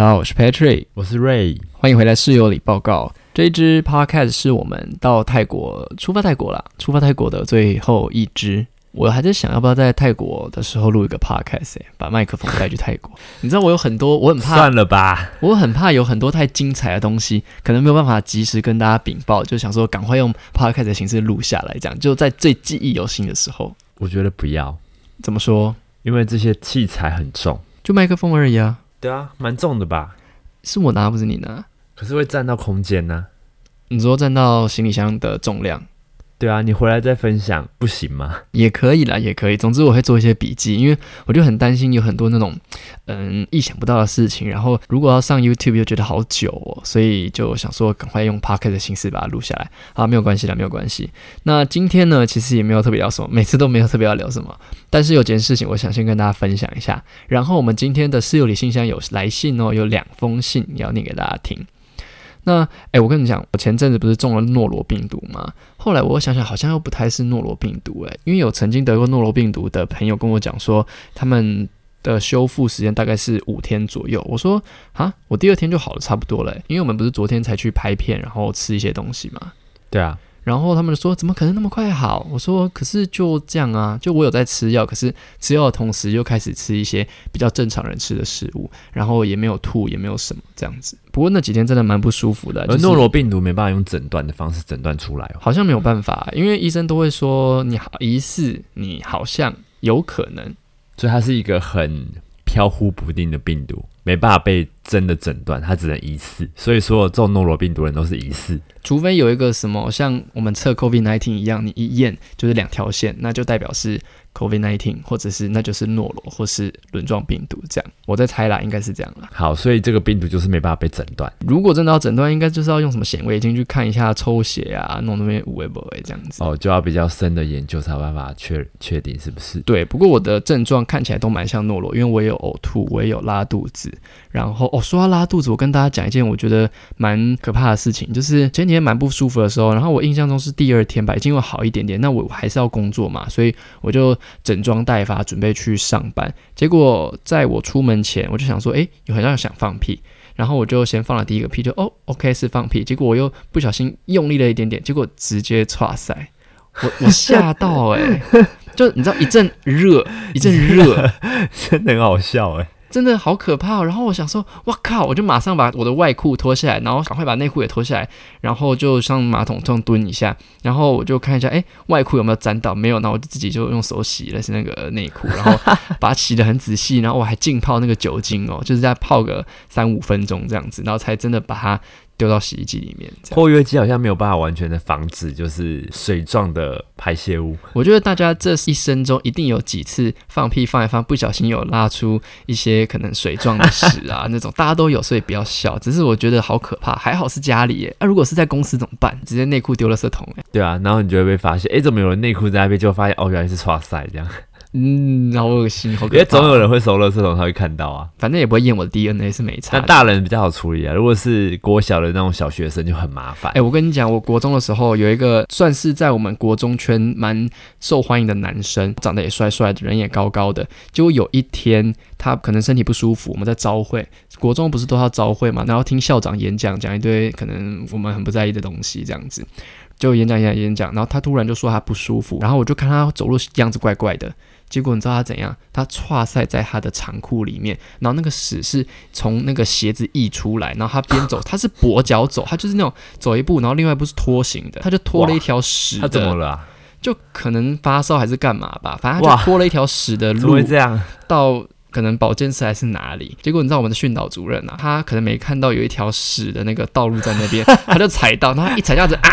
大家好，我是 Patrick，我是 Ray，欢迎回来室友里报告。这一支 Podcast 是我们到泰国出发泰国啦，出发泰国的最后一支。我还在想要不要在泰国的时候录一个 Podcast，、欸、把麦克风带去泰国。你知道我有很多，我很怕算了吧，我很怕有很多太精彩的东西，可能没有办法及时跟大家禀报，就想说赶快用 podcast 的形式录下来，这样就在最记忆犹新的时候。我觉得不要，怎么说？因为这些器材很重。就麦克风而已啊，对啊，蛮重的吧？是我拿不是你拿。可是会占到空间呢、你说占到行李箱的重量对啊，你回来再分享不行吗？也可以啦，也可以。总之我会做一些笔记，因为我就很担心有很多那种嗯意想不到的事情，然后如果要上 YouTube 又觉得好久哦，所以就想说赶快用 Pocket 的形式把它录下来。好，没有关系啦，没有关系。那今天呢，其实也没有特别聊什么，每次都没有特别要聊什么，但是有件事情我想先跟大家分享一下。然后我们今天的室友里信箱有来信哦，有两封信要念给大家听。那哎，我跟你讲，我前阵子不是中了诺罗病毒吗？后来我想想，好像又不太是诺罗病毒哎，因为有曾经得过诺罗病毒的朋友跟我讲说，他们的修复时间大概是五天左右。我说啊，我第二天就好了，差不多了，因为我们不是昨天才去拍片，然后吃一些东西嘛。对啊，然后他们就说：“怎么可能那么快好？”我说：“可是就这样啊，就我有在吃药，可是吃药的同时又开始吃一些比较正常人吃的食物，然后也没有吐，也没有什么这样子。不过那几天真的蛮不舒服的，就是而诺罗病毒没办法用诊断的方式诊断出来哦。好像没有办法，因为医生都会说你好疑似，你好像有可能。所以它是一个很飘忽不定的病毒，没办法被真的诊断，它只能疑似。所以所有中诺罗病毒人都是疑似。除非有一个什么像我们测 COVID 1 9一样，你一验就是两条线，那就代表是 COVID 1 9或者是那就是诺罗或是轮状病毒这样。我在猜啦，应该是这样啦。好，所以这个病毒就是没办法被诊断。如果真的要诊断，应该就是要用什么显微镜去看一下抽血啊，弄那边五维不维这样子。哦，就要比较深的研究才有办法确确定是不是。对，不过我的症状看起来都蛮像诺罗，因为我也有呕吐，我也有拉肚子。然后哦，说到拉肚子，我跟大家讲一件我觉得蛮可怕的事情，就是前几天蛮不舒服的时候，然后我印象中是第二天吧，已经有好一点点。那我还是要工作嘛，所以我就整装待发，准备去上班。结果在我出门前，我就想说，哎，有好像想放屁。然后我就先放了第一个屁，就哦，OK 是放屁。结果我又不小心用力了一点点，结果直接岔塞，我我吓到诶，就你知道一阵热，一阵热，真的很好笑哎。真的好可怕、然后我想说，哇靠！我就马上把我的外裤脱下来，然后赶快把内裤也脱下来，然后就上马桶这样蹲一下，然后我就看一下，哎，外裤有没有沾到？没有，那我就自己就用手洗了是那个内裤，然后把它洗得很仔细，然后我还浸泡那个酒精哦，就是在泡个三五分钟这样子，然后才真的把它丢到洗衣机里面。这样括约肌好像没有办法完全的防止，就是水状的排泄物。我觉得大家这一生中一定有几次放屁放一放，不小心有拉出一些可能水状的屎啊 那种，大家都有，所以不要笑。只是我觉得好可怕，还好是家里耶。那、如果是在公司怎么办？直接内裤丢了色桶哎。对啊，然后你就会被发现，哎，怎么有人内裤在那边？就发现哦，原来是刷塞这样。嗯，好恶心，好可怕。因为总有人会收垃圾桶，他会看到啊。反正也不会验我的 DNA 是没差那。大人比较好处理啊，如果是国小的那种小学生就很麻烦哎、。我跟你讲，我国中的时候有一个算是在我们国中圈蛮受欢迎的男生，长得也帅帅的，人也高高的。结果有一天他可能身体不舒服，我们在招会，国中不是都要招会嘛，然后听校长演讲，讲一堆可能我们很不在意的东西，这样子。就演讲演讲演讲，然后他突然就说他不舒服，然后我就看他走路 样子怪怪的。结果你知道他怎样？他跨塞在他的长裤里面，然后那个屎是从那个鞋子溢出来，然后他边走，他是跛脚走，他就是那种走一步，然后另外一步是拖行的，他就拖了一条屎他怎么，了、啊？就可能发烧还是干嘛吧，反正他就拖了一条屎的怎么路会这样？到可能保健室还是哪里。结果你知道我们的训导主任啊，他可能没看到有一条屎的那个道路在那边，他就踩到，然后他一踩这样子啊，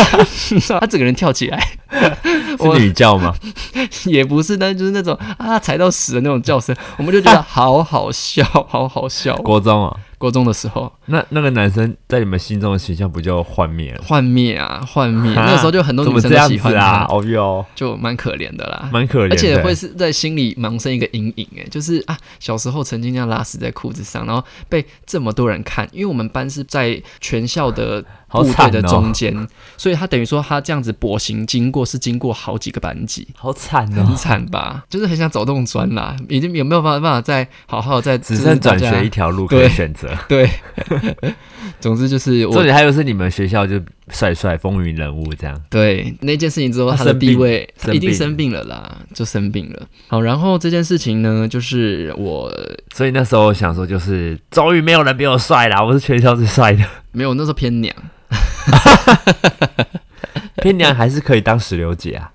他整个人跳起来。我是女叫吗？也不是，但就是那种啊踩到屎的那种叫声，我们就觉得好好笑，好好笑。国中啊，国中的时候，那那个男生在你们心中的形象不就幻灭了？幻灭啊，幻灭！啊那个时候就很多女生都喜欢他，啊？哦哟，就蛮可怜的啦。蛮可怜，而且会是在心里萌生一个阴影，哎，就是啊，小时候曾经这样拉屎在裤子上，然后被这么多人看，因为我们班是在全校的 好部队的中间，所以他等于说他这样子跛行经过是经过好几个班级，好惨很哦，惨吧？就是很想走动砖啦，已经有没有办法办法再好好再只剩转学一条路可以选择。对，总之就是我重点还有是你们学校就帅帅风云人物这样，对那件事情之后，他的地位一定生病了啦，就生病了。好，然后这件事情呢，就是我所以那时候想说就是终于没有人比我帅啦，我是全校最帅的。没有那时候偏娘，偏娘还是可以当石榴姐啊，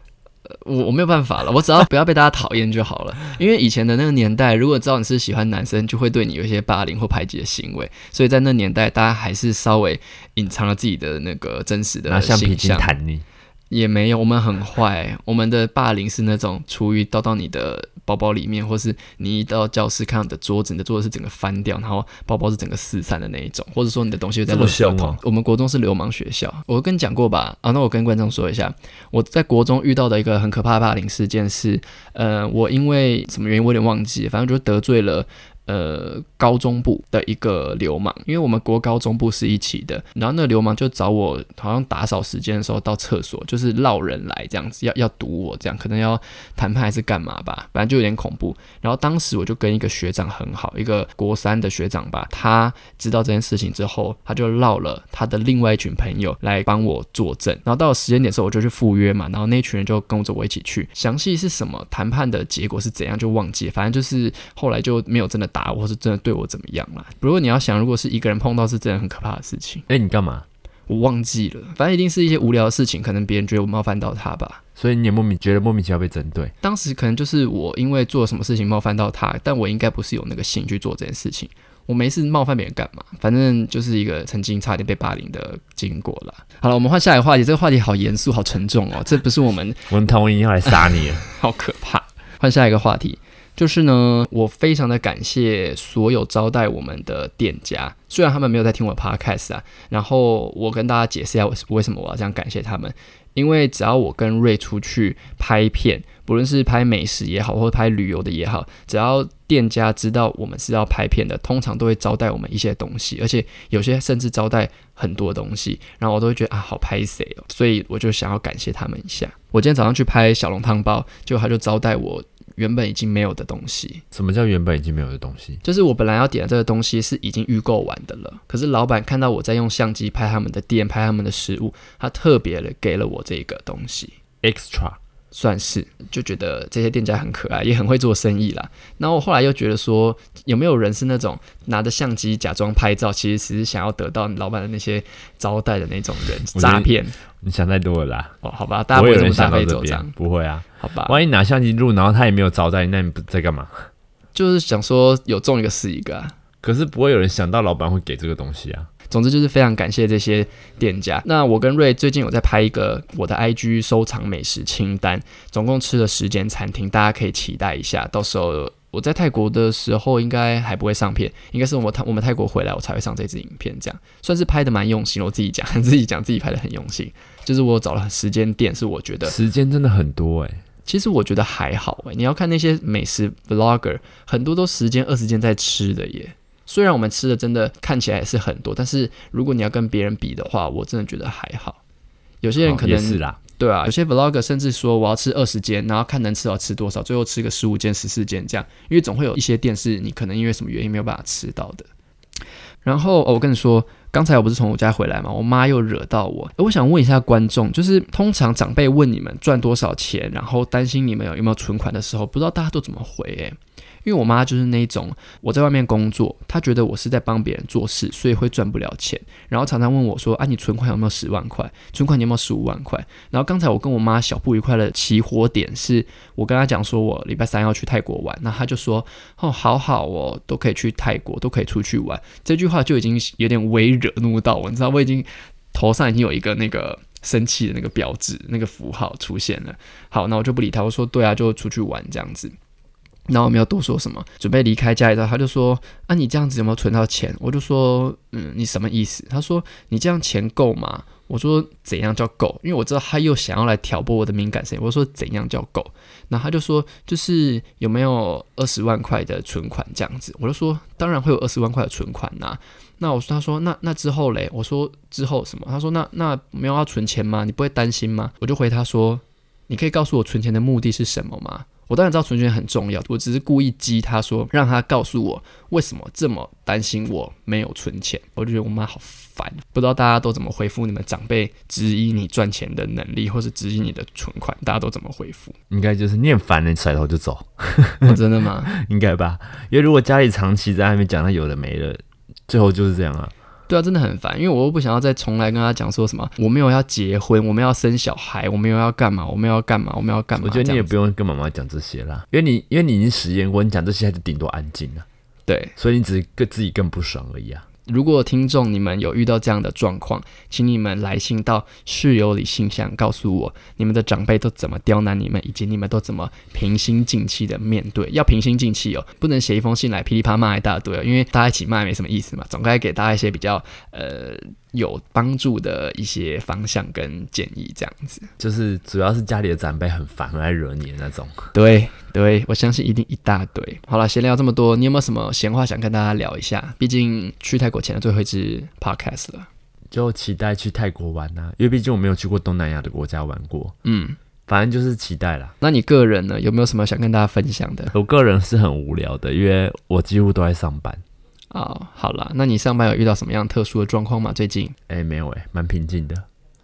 我我没有办法了，我只要不要被大家讨厌就好了。因为以前的那个年代，如果知道你是喜欢男生，就会对你有一些霸凌或排挤的行为，所以在那年代，大家还是稍微隐藏了自己的那个真实的形象。弹你。也没有，我们很坏。我们的霸凌是那种厨余倒到你的包包里面，或是你一到教室看到你的桌子，你的桌子是整个翻掉，然后包包是整个四散的那一种，或者说你的东西在这么垃圾桶。凶哦我们国中是流氓学校，我跟你讲过吧？啊，那我跟观众说一下，我在国中遇到的一个很可怕的霸凌事件是，呃，我因为什么原因我有点忘记，反正就得罪了。呃，高中部的一个流氓，因为我们国高中部是一起的，然后那个流氓就找我，好像打扫时间的时候到厕所，就是绕人来这样子，要要堵我这样，可能要谈判还是干嘛吧，反正就有点恐怖。然后当时我就跟一个学长很好，一个国三的学长吧，他知道这件事情之后，他就绕了他的另外一群朋友来帮我作证。然后到了时间点的时候，我就去赴约嘛，然后那群人就跟着我一起去。详细是什么谈判的结果是怎样就忘记，反正就是后来就没有真的打我，或是真的对我怎么样啦。不过你要想，如果是一个人碰到，是真的很可怕的事情。哎、你干嘛？我忘记了，反正一定是一些无聊的事情，可能别人觉得我冒犯到他吧。所以你也莫名觉得莫名其妙被针对，当时可能就是我因为做了什么事情冒犯到他，但我应该不是有那个心去做这件事情。我没事冒犯别人干嘛？反正就是一个曾经差点被霸凌的经过了。好了，我们换下一个话题。这个话题好严肃、好沉重哦，这不是我们 我们同意要来杀你了。好可怕。换下一个话题，就是呢，我非常的感谢所有招待我们的店家，虽然他们没有在听我的 podcast 啊，然后我跟大家解释一下为什么我要这样感谢他们，因为只要我跟瑞出去拍片，不论是拍美食也好，或者拍旅游的也好，只要店家知道我们是要拍片的，通常都会招待我们一些东西，而且有些甚至招待很多东西，然后我都会觉得啊，好拍谁哦，所以我就想要感谢他们一下。我今天早上去拍小笼汤包，结果他就招待我原本已经没有的东西，什么叫原本已经没有的东西？就是我本来要点的这个东西是已经预购完的了，可是老板看到我在用相机拍他们的店、拍他们的食物，他特别的给了我这个东西。extra 算是就觉得这些店家很可爱，也很会做生意啦。然后我后来又觉得说，有没有人是那种拿着相机假装拍照，其实只是想要得到老板的那些招待的那种人，诈骗你想太多了啦，哦？好吧，大家不会有不会这么想到这边，，不会啊。好吧？万一拿相机录，然后他也没有招待，那你不在干嘛？就是想说有中一个是一个啊。可是不会有人想到老板会给这个东西啊。总之就是非常感谢这些店家。那我跟瑞最近有在拍一个我的 IG 收藏美食清单，总共吃了十间餐厅，大家可以期待一下。到时候我在泰国的时候应该还不会上片，应该是我泰我们泰国回来我才会上这支影片，这样算是拍的蛮用心的。我自己讲，自己讲自己拍的很用心。就是我找了十间店，是我觉得时间真的很多哎、其实我觉得还好诶，你要看那些美食 vlogger，很多都十间二十间在吃的耶。虽然我们吃的真的看起来也是很多，但是如果你要跟别人比的话，我真的觉得还好。有些人哦可能、也是啦，对啊，有些 vlogger 甚至说我要吃二十间，然后看能吃到吃多少，最后吃个十五间、十四间这样，因为总会有一些店是你可能因为什么原因没有办法吃到的。然后、哦、我跟你说，刚才我不是从我家回来嘛，我妈又惹到我。我想问一下观众，就是通常长辈问你们赚多少钱，然后担心你们有有没有存款的时候，不知道大家都怎么回诶。因为我妈就是那种我在外面工作，她觉得我是在帮别人做事，所以会赚不了钱，然后常常问我说：“啊，你存款有没有十万块？存款有没有十五万块？”然后刚才我跟我妈小不愉快的起火点是，我跟她讲说我礼拜三要去泰国玩，那她就说：“哦，好好哦，都可以去泰国，都可以出去玩。”这句话就已经有点微惹怒到我，你知道，我已经头上已经有一个那个。生气的那个标志、那个符号出现了。好，那我就不理他，我说对啊，就出去玩这样子。然后我没有多说什么，准备离开家里之后，他就说：“啊，你这样子有没有存到钱？”我就说：“嗯，你什么意思？”他说：“你这样钱够吗？”我说：“怎样叫够？”因为我知道他又想要来挑拨我的敏感神经。我说：“怎样叫够？”那他就说：“就是有没有二十万块的存款这样子？”我就说：“当然会有二十万块的存款呐。”那我说：“他说那那之后嘞？”我说：“之后什么？”他说：“那那没有要存钱吗？你不会担心吗？”我就回他说：“你可以告诉我存钱的目的是什么吗？”我当然知道存钱很重要，我只是故意激他说，让他告诉我为什么这么担心我没有存钱。我就觉得我妈好烦，不知道大家都怎么回复你们长辈质疑你赚钱的能力，或是质疑你的存款，大家都怎么回复？应该就是念烦了，甩头就走。真的吗？应该吧，因为如果家里长期在外面讲他有的没的，最后就是这样啊。对啊，真的很烦，因为我又不想要再重来跟他讲说什么，我没有要结婚，我们要生小孩，我没有要干嘛，我们要干嘛，我们要干嘛。我觉得你也不用跟妈妈讲这些啦，因为你因为你已经实验过，你讲这些还是顶多安静了。对，所以你只是更自己更不爽而已啊。如果听众你们有遇到这样的状况，请你们来信到室友里信箱，告诉我你们的长辈都怎么刁难你们，以及你们都怎么平心静气的面对。要平心静气哦，不能写一封信来噼里啪骂一大堆哦，因为大家一起骂也没什么意思嘛，总该给大家一些比较呃。有帮助的一些方向跟建议，这样子就是主要是家里的长辈很烦，来惹你的那种。对对，我相信一定一大堆。好了，闲聊这么多，你有没有什么闲话想跟大家聊一下？毕竟去泰国前的最后一支 podcast 了，就期待去泰国玩呐，因为毕竟我没有去过东南亚的国家玩过。嗯，反正就是期待啦。那你个人呢，有没有什么想跟大家分享的？我个人是很无聊的，因为我几乎都在上班。哦，好了，那你上班有遇到什么样特殊的状况吗？最近？哎，没有哎，蛮平静的。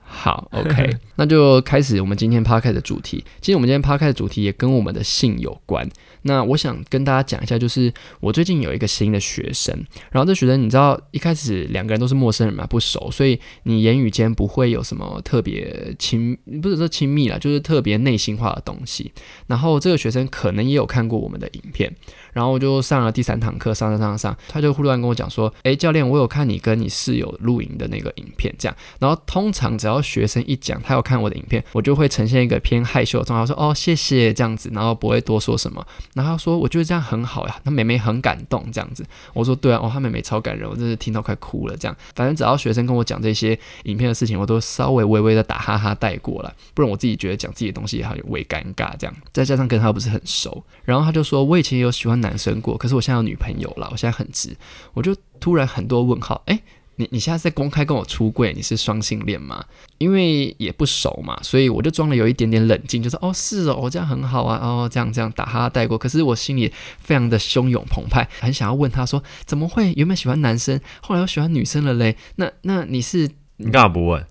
好，OK，那就开始我们今天 p 开的主题。其实我们今天 p 开的主题也跟我们的性有关。那我想跟大家讲一下，就是我最近有一个新的学生，然后这学生你知道一开始两个人都是陌生人嘛，不熟，所以你言语间不会有什么特别亲，不是说亲密啦，就是特别内心化的东西。然后这个学生可能也有看过我们的影片，然后我就上了第三堂课，上上上上，他就忽然跟我讲说：“诶，教练，我有看你跟你室友露营的那个影片，这样。”然后通常只要学生一讲他要看我的影片，我就会呈现一个偏害羞的状态，说：“哦，谢谢。”这样子，然后不会多说什么。然后说，我觉得这样很好呀。他妹妹很感动，这样子。我说，对啊，哦，他妹妹超感人，我真是听到快哭了。这样，反正只要学生跟我讲这些影片的事情，我都稍微微微的打哈哈带过了，不然我自己觉得讲自己的东西还有微尴尬。这样，再加上跟他不是很熟，然后他就说，我以前也有喜欢男生过，可是我现在有女朋友了，我现在很直。我就突然很多问号，哎。你你现在在公开跟我出柜，你是双性恋吗？因为也不熟嘛，所以我就装了有一点点冷静，就说哦是哦，这样很好啊，哦这样这样打哈哈带过。可是我心里非常的汹涌澎湃，很想要问他说怎么会原本喜欢男生，后来又喜欢女生了嘞？那那你是你干嘛不问？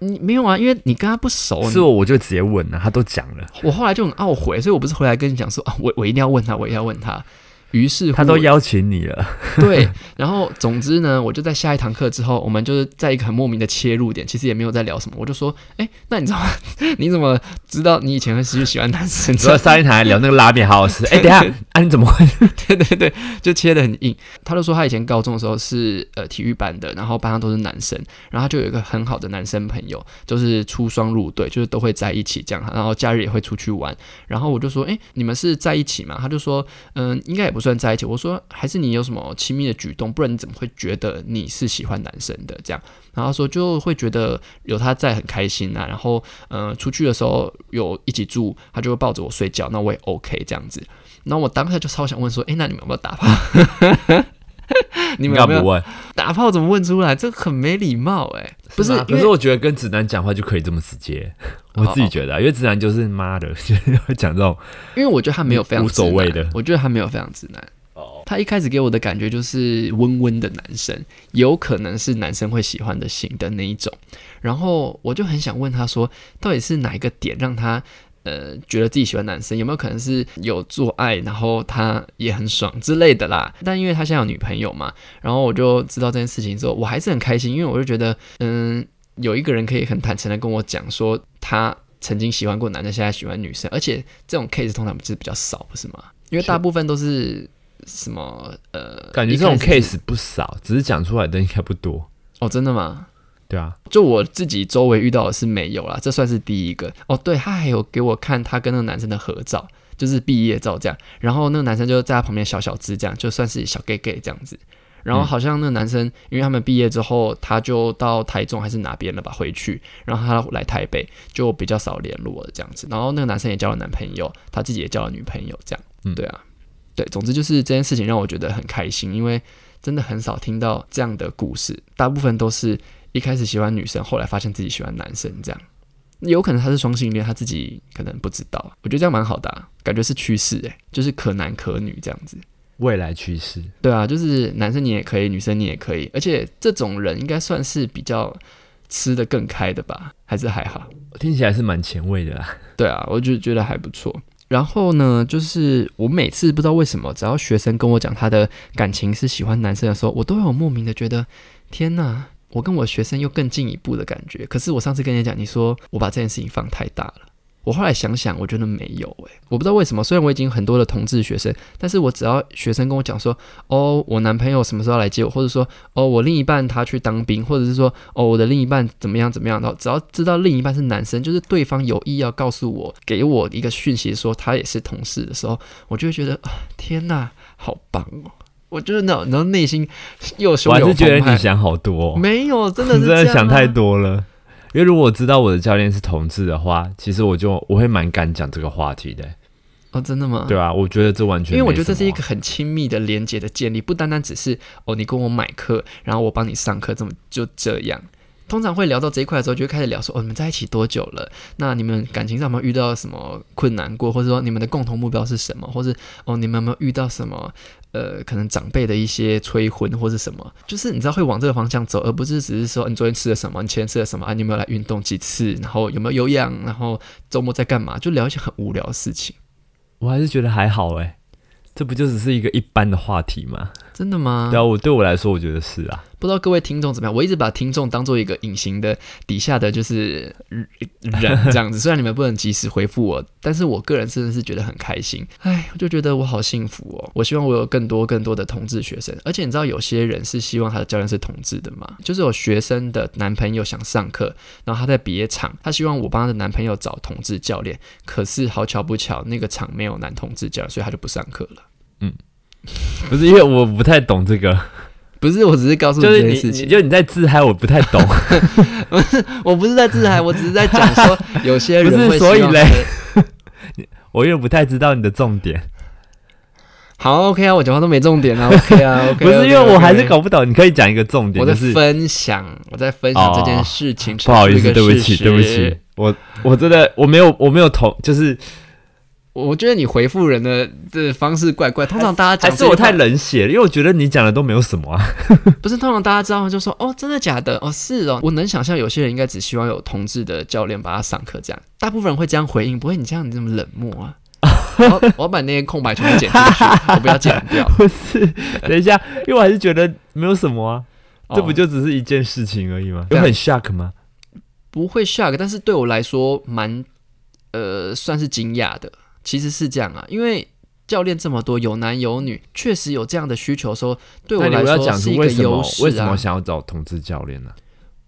你没有啊，因为你跟他不熟，是我我就直接问了，他都讲了。我后来就很懊悔，所以我不是回来跟你讲说啊，我我一定要问他，我一定要问他。于是他都邀请你了，对。然后总之呢，我就在下一堂课之后，我们就是在一个很莫名的切入点，其实也没有在聊什么。我就说，哎，那你知道吗？你怎么知道你以前是喜欢男生？知道上一堂聊那个拉面好好吃。哎，等下，啊，你怎么会？对对对，就切的很硬。他就说他以前高中的时候是呃体育班的，然后班上都是男生，然后他就有一个很好的男生朋友，就是出双入对，就是都会在一起这样，然后假日也会出去玩。然后我就说，哎，你们是在一起吗？他就说，嗯，应该也不。算在一起，我说还是你有什么亲密的举动，不然你怎么会觉得你是喜欢男生的这样？然后说就会觉得有他在很开心啊，然后嗯，出去的时候有一起住，他就会抱着我睡觉，那我也 OK 这样子。那我当下就超想问说，哎，那你们有没有打炮？你们有没有打炮？怎么问出来？这很没礼貌哎！不是，可是我觉得跟直男讲话就可以这么直接。我自己觉得，啊因为直男就是妈的，就会讲这种。因为我觉得他没有非常无所谓的，我觉得他没有非常直男。哦，他一开始给我的感觉就是温温的男生，有可能是男生会喜欢的型的那一种。然后我就很想问他说，到底是哪一个点让他呃觉得自己喜欢男生？有没有可能是有做爱，然后他也很爽之类的啦？但因为他现在有女朋友嘛，然后我就知道这件事情之后，我还是很开心，因为我就觉得嗯。有一个人可以很坦诚的跟我讲说，他曾经喜欢过男的，现在喜欢女生，而且这种 case 通常是比较少，不是吗？因为大部分都是什么呃，感觉这种 case 不少，只是讲出来的应该不多。哦，真的吗？对啊，就我自己周围遇到的是没有啦，这算是第一个。哦，对他还有给我看他跟那个男生的合照。就是毕业照这样。然后那个男生就在他旁边小小只这样，就算是小 gay gay 这样子。然后好像那个男生，因为他们毕业之后，他就到台中还是哪边了吧，回去，然后他来台北就比较少联络了这样子。然后那个男生也交了男朋友，他自己也交了女朋友，这样。嗯对啊，对，总之就是这件事情让我觉得很开心，因为真的很少听到这样的故事，大部分都是一开始喜欢女生，后来发现自己喜欢男生这样。有可能他是双性恋，他自己可能不知道。我觉得这样蛮好的、啊，感觉是趋势诶，就是可男可女这样子。未来趋势，对啊，就是男生你也可以，女生你也可以，而且这种人应该算是比较吃的更开的吧？还是还好？听起来是蛮前卫的啦。对啊，我就觉得还不错。然后呢，就是我每次不知道为什么，只要学生跟我讲他的感情是喜欢男生的时候，我都有莫名的觉得，天哪，我跟我学生又更进一步的感觉。可是我上次跟你讲，你说我把这件事情放太大了。我后来想想，我觉得没有诶、我不知道为什么。虽然我已经很多的同志学生，但是我只要学生跟我讲说，哦，我男朋友什么时候来接我，或者说，哦，我另一半他去当兵，或者是说，哦，我的另一半怎么样怎么样，然后只要知道另一半是男生，就是对方有意要告诉我，给我一个讯息说他也是同事的时候，我就会觉得，天哪，好棒哦！我就是那种，然后内心又我是觉得你想好多、哦，没有，真的真的想太啊多了。因为如果我知道我的教练是同志的话，其实我就我会蛮敢讲这个话题的、哦，真的吗？对啊，我觉得这完全因为我觉得这是一个很亲密的连接的建立，不单单只是哦，你跟我买课，然后我帮你上课，这么就这样。通常会聊到这一块的时候，就会开始聊说哦，你们在一起多久了？那你们感情上有没有遇到什么困难过？或者说你们的共同目标是什么？或是哦，你们有没有遇到什么呃，可能长辈的一些催婚或是什么？就是你知道会往这个方向走，而不是只是说你昨天吃了什么，你前天吃了什么啊？你有没有来运动几次？然后有没有有氧？然后周末在干嘛？就聊一些很无聊的事情。我还是觉得还好哎、这不就只是一个一般的话题吗？真的吗？对啊，我对我来说，我觉得是啊。不知道各位听众怎么样？我一直把听众当做一个隐形的底下的就是人 这样子。虽然你们不能及时回复我，但是我个人真的是觉得很开心。哎，我就觉得我好幸福哦！我希望我有更多更多的同志学生，而且你知道有些人是希望他的教练是同志的嘛？就是有学生的男朋友想上课，然后他在别场，他希望我帮他的男朋友找同志教练，可是好巧不巧，那个场没有男同志教练，所以他就不上课了。不是因为我不太懂这个，不是，我只是告诉你就是，这件事情你。就你在自嗨，我不太懂。不是我不是在自嗨，我只是在讲说 有些人不是会所以嘞他的我有点不太知道你的重点，好，OK 啊，我讲话都没重点啊，OK 啊，OK 不是因为我还是搞不懂。你可以讲一个重点，我在就是分享，我在分享这件事情，不好意思，对不起，对不起，，我我真的我没有我没有同，就是我觉得你回复人的这方式怪怪，通常大家还是我太冷血了，因为我觉得你讲的都没有什么啊。不是通常大家知道就说哦，真的假的？哦，是哦，我能想象有些人应该只希望有同志的教练把他上课，这样，大部分人会这样回应，不会你这样你这么冷漠啊。我要我把那些空白全部剪进去，我不要剪掉。不是，等一下，因为我还是觉得没有什么啊，这不哦就只是一件事情而已吗？有很 shock 吗？不会 shock，但是对我来说蛮呃算是惊讶的。其实是这样啊，因为教练这么多，有男有女，确实有这样的需求的时候，对我来说是一个优势为什么啊。想要找同志教练呢？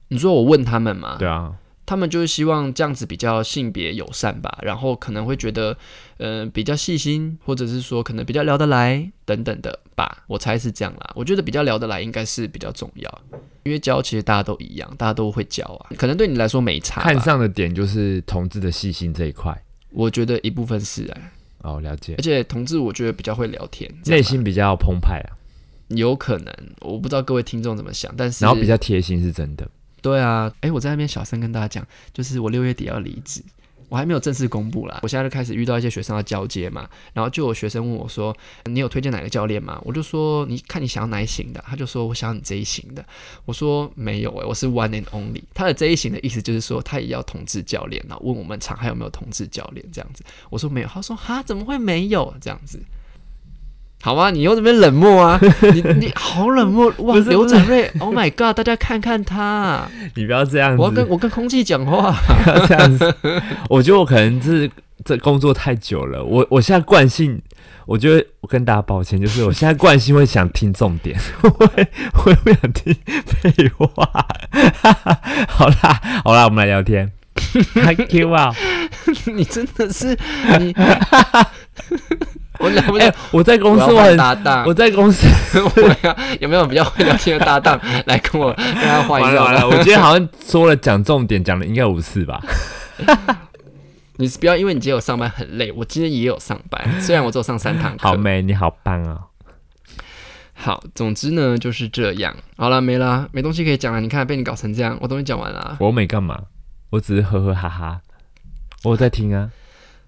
你说我问他们嘛，对啊，他们就是希望这样子比较性别友善吧，然后可能会觉得，呃，比较细心，或者是说可能比较聊得来等等的吧，我猜是这样啦。我觉得比较聊得来应该是比较重要，因为教其实大家都一样，大家都会教啊，可能对你来说没差。看上的点就是同志的细心这一块。我觉得一部分是哎、哦，了解而。且同志我觉得比较会聊天，这样内吧心比较澎湃啊，有可能，我不知道各位听众怎么想，但是然后比较贴心是真的。对啊，哎，我在那边小声跟大家讲，就是我六月底要离职，我还没有正式公布啦。我现在就开始遇到一些学生要交接嘛，然后就有学生问我说：“你有推荐哪个教练吗？”我就说：“你看你想要哪一型的？”他就说：“我想要你这一型的。”我说：“没有诶、我是 one and only。”他的这一型的意思就是说他也要同志教练，然后问我们场还有没有同志教练这样子。我说没有，他说哈怎么会没有这样子？好啊，你又这边冷漠啊，你你好冷漠 哇！刘展瑞，Oh my god，大家看看他。你不要这样子我要跟，我跟空气讲话，不要这样子。我觉得我可能是这工作太久了，我我现在惯性，我觉得我跟大家抱歉，就是我现在惯性会想听重点，我会我会不想听废话。好啦好啦，我们来聊天。Thank you 啊！你真的是你我了不哎、了？我在公司我很，搭档，我在公司 我要有没有比较会聊天的搭档来跟我跟他换一下？完了完了，我今天好像说了讲重点，讲了应该五次吧。你是不要因为你今天有上班很累，我今天也有上班，虽然我只有上三堂课。好美，你好棒哦！好，总之呢就是这样。好了，没啦，没东西可以讲了。你看被你搞成这样，我东西讲完了啊。我没干嘛，我只是呵呵哈哈。我在听啊，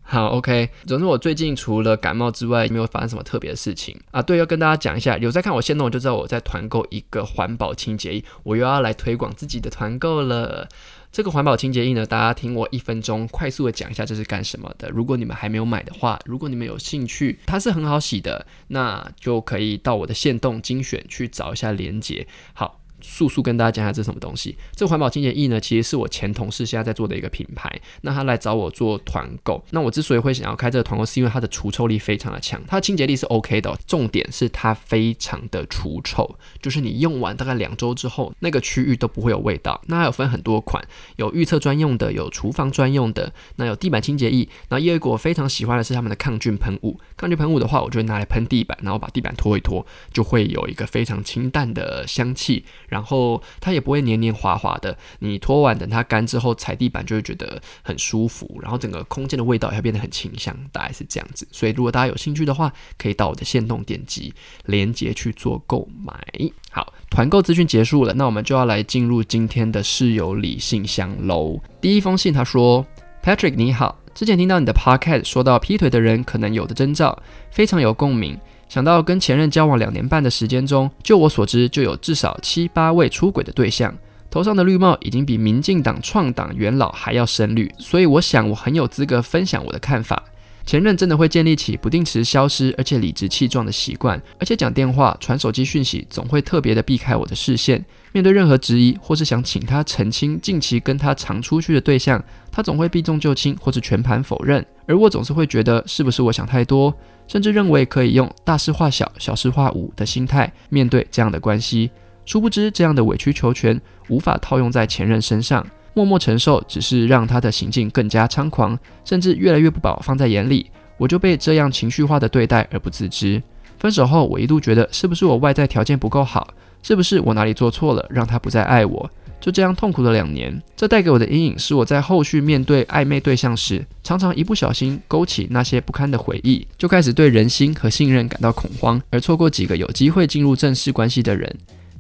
好，OK。总之我最近除了感冒之外，没有发生什么特别的事情啊。对，要跟大家讲一下，有在看我线动就知道我在团购一个环保清洁液，我又要来推广自己的团购了。这个环保清洁液呢，大家听我一分钟快速的讲一下这是干什么的。如果你们还没有买的话，如果你们有兴趣，它是很好洗的，那就可以到我的线动精选去找一下链接。好。速速跟大家讲一下这是什么东西。这环保清洁液呢，其实是我前同事现在在做的一个品牌。那他来找我做团购。那我之所以会想要开这个团购，是因为它的除臭力非常的强，它的清洁力是 OK 的、重点是它非常的除臭，就是你用完大概两周之后，那个区域都不会有味道。那还有分很多款，有预测专用的，有厨房专用的，那有地板清洁液。然后业果我非常喜欢的是他们的抗菌喷雾。抗菌喷雾的话，我就会拿来喷地板，然后把地板拖一拖，就会有一个非常清淡的香气。然后它也不会黏黏滑滑的，你拖完等它干之后踩地板就会觉得很舒服，然后整个空间的味道也会变得很清香，大概是这样子。所以如果大家有兴趣的话，可以到我的线动点击链接去做购买。好，团购资讯结束了，那我们就要来进入今天的室友理信箱喽。第一封信他说：“Patrick 你好，之前听到你的 podcast 说到劈腿的人可能有的征兆，非常有共鸣。”想到跟前任交往两年半的时间中，就我所知，就有至少七八位出轨的对象，头上的绿帽已经比民进党创党元老还要深绿，所以我想我很有资格分享我的看法。前任真的会建立起不定时消失而且理直气壮的习惯，而且讲电话、传手机讯息总会特别的避开我的视线。面对任何质疑或是想请他澄清近期跟他常出去的对象，他总会避重就轻或是全盘否认，而我总是会觉得是不是我想太多，甚至认为可以用大事化小、小事化无的心态面对这样的关系。殊不知，这样的委曲求全无法套用在前任身上，默默承受只是让他的行径更加猖狂，甚至越来越不把我放在眼里。我就被这样情绪化的对待而不自知。分手后，我一度觉得是不是我外在条件不够好，是不是我哪里做错了，让他不再爱我。就这样痛苦了两年，这带给我的阴影是我在后续面对暧昧对象时，常常一不小心勾起那些不堪的回忆，就开始对人心和信任感到恐慌，而错过几个有机会进入正式关系的人。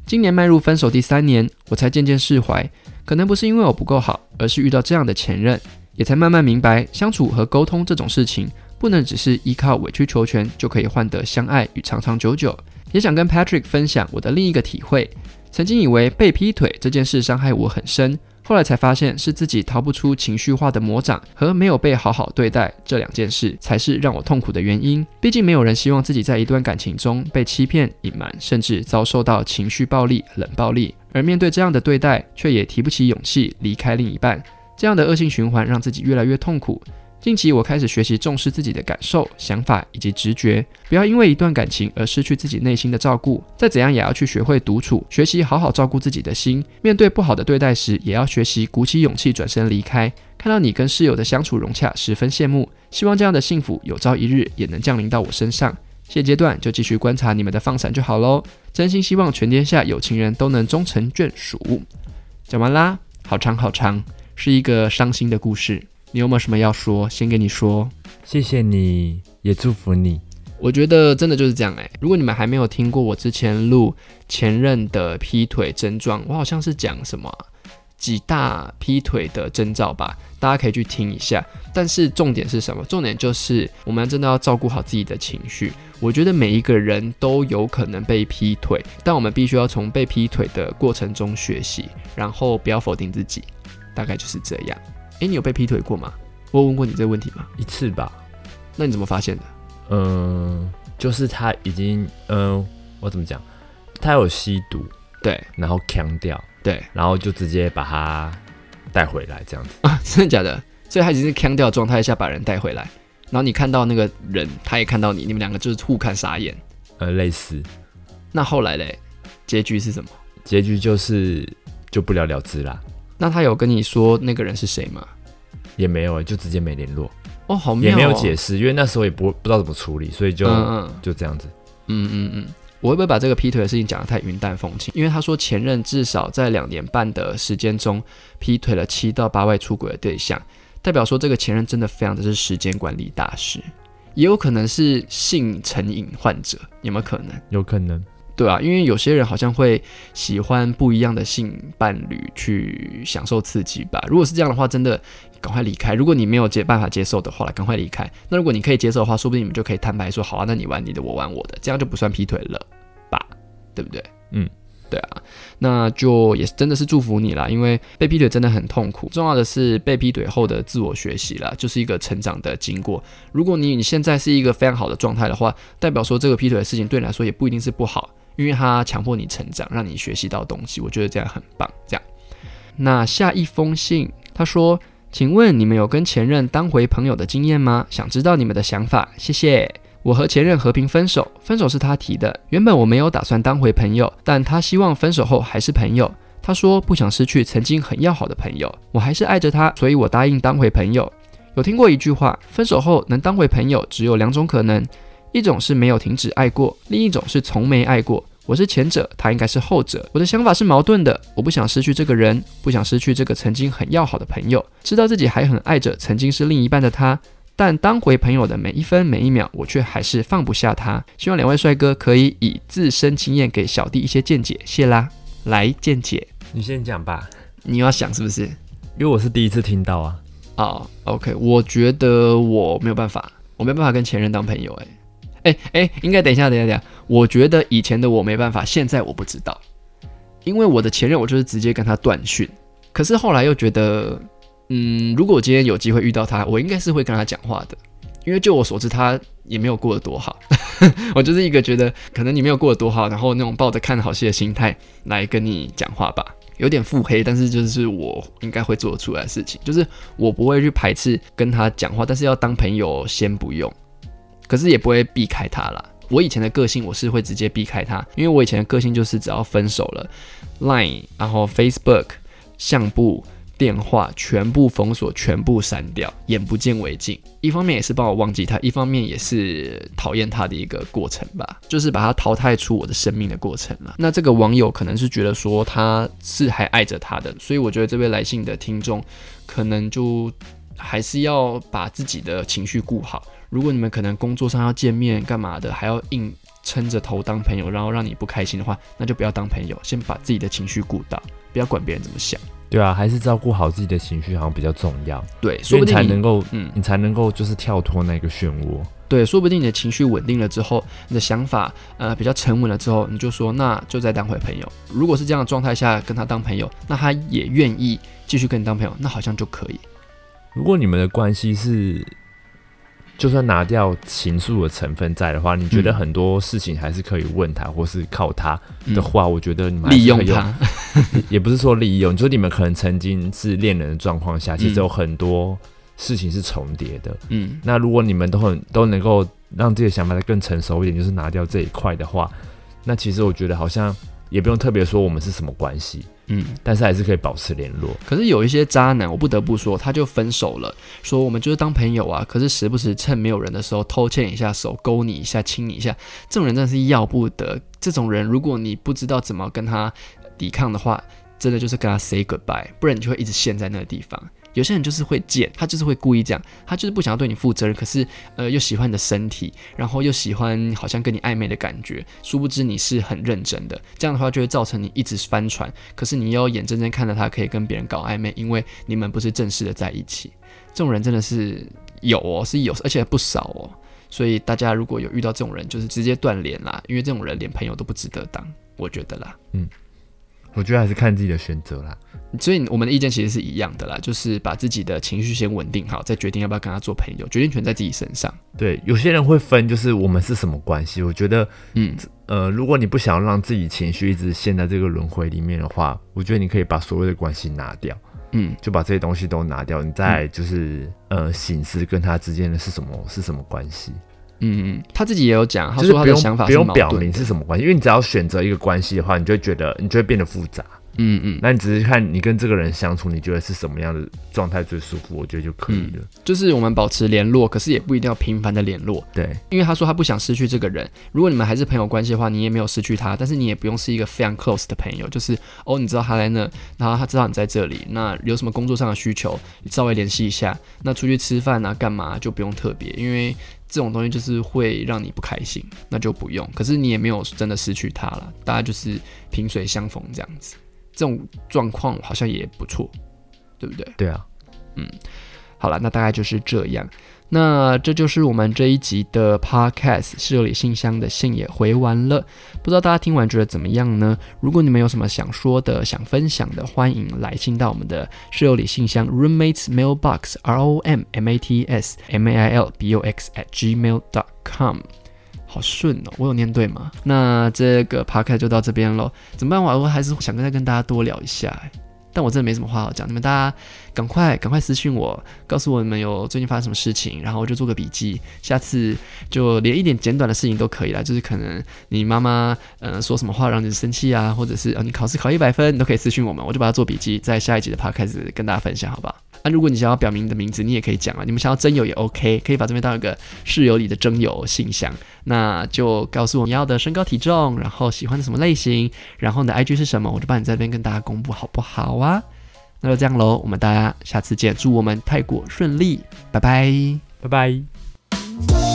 今年迈入分手第三年，我才渐渐释怀，可能不是因为我不够好，而是遇到这样的前任，也才慢慢明白，相处和沟通这种事情，不能只是依靠委曲求全就可以换得相爱与长长久久。也想跟 Patrick 分享我的另一个体会。曾经以为被劈腿这件事伤害我很深，后来才发现是自己逃不出情绪化的魔掌和没有被好好对待这两件事，才是让我痛苦的原因。毕竟没有人希望自己在一段感情中被欺骗、隐瞒，甚至遭受到情绪暴力、冷暴力，而面对这样的对待，却也提不起勇气离开另一半。这样的恶性循环让自己越来越痛苦。近期我开始学习重视自己的感受、想法以及直觉，不要因为一段感情而失去自己内心的照顾。再怎样也要去学会独处，学习好好照顾自己的心。面对不好的对待时，也要学习鼓起勇气转身离开。看到你跟室友的相处融洽，十分羡慕。希望这样的幸福有朝一日也能降临到我身上。现阶段就继续观察你们的放闪就好喽。真心希望全天下有情人都能终成眷属。讲完啦，好长好长，是一个伤心的故事。你有没有什么要说？先跟你说，谢谢你，也祝福你。我觉得真的就是这样哎、如果你们还没有听过我之前录前任的劈腿症状，我好像是讲什么啊几大劈腿的征兆吧，大家可以去听一下。但是重点是什么？重点就是我们真的要照顾好自己的情绪。我觉得每一个人都有可能被劈腿，但我们必须要从被劈腿的过程中学习，然后不要否定自己，大概就是这样。诶，你有被劈腿过吗？我有问过你这个问题吗？一次吧，那你怎么发现的？嗯，就是他已经，嗯，我怎么讲？他有吸毒，对然后强掉，对然后就直接把他带回来，这样子。啊，真的假的？所以他已经是腔调状态下把人带回来，然后你看到那个人，他也看到你，你们两个就是互看傻眼。呃，类似，那后来嘞，结局是什么？结局就是就不了了之啦，那他有跟你说那个人是谁吗？也没有、欸，就直接没联络。哦，好妙、哦，也没有解释，因为那时候也不不知道怎么处理，所以就、嗯嗯就这样子。嗯嗯嗯，我会不会把这个劈腿的事情讲得太云淡风轻？因为他说前任至少在两年半的时间中劈腿了七到八位出轨的对象，代表说这个前任真的非常的是时间管理大师，也有可能是性成瘾患者，有没有可能？有可能，对啊，因为有些人好像会喜欢不一样的性伴侣去享受刺激吧。如果是这样的话，真的赶快离开。如果你没有接办法接受的话，赶快离开。那如果你可以接受的话，说不定你们就可以摊牌说，好啊，那你玩你的，我玩我的，这样就不算劈腿了吧？对不对？嗯，对啊，那就也真的是祝福你啦，因为被劈腿真的很痛苦。重要的是被劈腿后的自我学习啦，就是一个成长的经过。如果你你现在是一个非常好的状态的话，代表说这个劈腿的事情对你来说也不一定是不好。因为它强迫你成长，让你学习到东西，我觉得这样很棒。这样，那下一封信，他说：“请问你们有跟前任当回朋友的经验吗？想知道你们的想法，谢谢。”我和前任和平分手，分手是他提的。原本我没有打算当回朋友，但他希望分手后还是朋友。他说不想失去曾经很要好的朋友，我还是爱着他，所以我答应当回朋友。有听过一句话，分手后能当回朋友只有两种可能。一种是没有停止爱过，另一种是从没爱过。我是前者，他应该是后者。我的想法是矛盾的，我不想失去这个人，不想失去这个曾经很要好的朋友。知道自己还很爱着曾经是另一半的他，但当回朋友的每一分每一秒，我却还是放不下他。希望两位帅哥可以以自身经验给小弟一些见解，谢啦。来见解，你先讲吧，你要想是不是？因为我是第一次听到啊。哦、o k 我觉得我没有办法，我没有办法跟前任当朋友、欸，哎哎，应该等一下，等一下，等一下。我觉得以前的我没办法，现在我不知道，因为我的前任我就是直接跟他断讯。可是后来又觉得，嗯，如果我今天有机会遇到他，我应该是会跟他讲话的，因为就我所知，他也没有过得多好。我就是一个觉得，可能你没有过得多好，然后那种抱着看好戏的心态来跟你讲话吧，有点腹黑，但是就是我应该会做得出来的事情，就是我不会去排斥跟他讲话，但是要当朋友先不用。可是也不会避开他啦。我以前的个性我是会直接避开他，因为我以前的个性就是只要分手了，Line，然后 Facebook、相簿、电话全部封锁，全部删掉，眼不见为净。一方面也是帮我忘记他，一方面也是讨厌他的一个过程吧，就是把他淘汰出我的生命的过程了。那这个网友可能是觉得说他是还爱着他的，所以我觉得这位来信的听众可能就还是要把自己的情绪顾好。如果你们可能工作上要见面干嘛的，还要硬撑着头当朋友，然后让你不开心的话，那就不要当朋友，先把自己的情绪顾到，不要管别人怎么想。对啊，还是照顾好自己的情绪好像比较重要，对，所以才能够，嗯你才能够就是跳脱那个漩涡。对，说不定你的情绪稳定了之后，你的想法呃比较沉稳了之后，你就说那就再当回朋友。如果是这样的状态下跟他当朋友，那他也愿意继续跟你当朋友，那好像就可以。如果你们的关系是，就算拿掉情愫的成分在的话，你觉得嗯很多事情还是可以问他，或是靠他嗯的话，我觉得你们利用他，也不是说利用，就是你们可能曾经是恋人的状况下，其实嗯有很多事情是重叠的。嗯。那如果你们都很都能够让自己的想法再更成熟一点，就是拿掉这一块的话，那其实我觉得好像也不用特别说我们是什么关系，嗯。但是还是可以保持联络。可是有一些渣男，我不得不说，他就分手了，说我们就是当朋友啊。可是时不时趁没有人的时候偷牵一下手，勾你一下，亲你一下，这种人真的是要不得。这种人，如果你不知道怎么跟他抵抗的话，真的就是跟他 say goodbye，不然你就会一直陷在那个地方。有些人就是会贱，他就是会故意这样，他就是不想要对你负责任，可是呃又喜欢你的身体，然后又喜欢好像跟你暧昧的感觉，殊不知你是很认真的，这样的话就会造成你一直翻船，可是你又眼睁睁看着他可以跟别人搞暧昧，因为你们不是正式的在一起，这种人真的是有哦，是有，而且不少哦。所以大家如果有遇到这种人，就是直接断联啦，因为这种人连朋友都不值得当，我觉得啦。嗯我觉得还是看自己的选择啦。所以我们的意见其实是一样的啦，就是把自己的情绪先稳定好，再决定要不要跟他做朋友，决定权在自己身上。对，有些人会分，就是我们是什么关系。我觉得，嗯呃，如果你不想让自己情绪一直陷在这个轮回里面的话，我觉得你可以把所谓的关系拿掉，嗯就把这些东西都拿掉，你再就是、呃醒思跟他之间的是什么是什么关系。嗯嗯，他自己也有讲，他说他的想法不用表明是。什么关系，因为你只要选择一个关系的话，你就会觉得你就会变得复杂。嗯嗯，那你只是看你跟这个人相处，你觉得是什么样的状态最舒服，我觉得就可以了。就是我们保持联络，可是也不一定要频繁的联络。对，因为他说他不想失去这个人。如果你们还是朋友关系的话，你也没有失去他，但是你也不用是一个非常 close 的朋友。就是哦，你知道他在那，然后他知道你在这里，那有什么工作上的需求，你稍微联系一下。那出去吃饭啊，干嘛就不用特别，因为这种东西就是会让你不开心，那就不用。可是你也没有真的失去他了，大家就是萍水相逢这样子。这种状况好像也不错，对不对？对啊，嗯，好了，那大概就是这样。那这就是我们这一集的 Podcast 室友里信箱的信也回完了，不知道大家听完觉得怎么样呢？如果你们有什么想说的、想分享的，欢迎来信到我们的室友里信箱 Roommates Mailbox R O M M A T S M A I L B O X at gmail dot com。好顺哦，我有念对吗？那这个 podcast 就到这边喽。怎么办？我我还是想再跟大家多聊一下，但我真的没什么话好讲。你们大家赶快赶快私信我，告诉我你们有最近发生什么事情，然后我就做个笔记。下次就连一点简短的事情都可以啦，就是可能你妈妈嗯说什么话让你生气啊，或者是啊你考试考一百分，你都可以私信我们，我就把它做笔记，在下一集的 podcast 跟大家分享，好不好？那如果你想要表明你的名字，你也可以讲啊。你们想要真友也 OK，可以把这边当一个室友里的真友信箱。那就告诉我你要的身高体重，然后喜欢的什么类型，然后你的 IG 是什么，我就帮你在这边跟大家公布，好不好啊？那就这样喽，我们大家下次见，祝我们泰国顺利，拜拜，拜拜。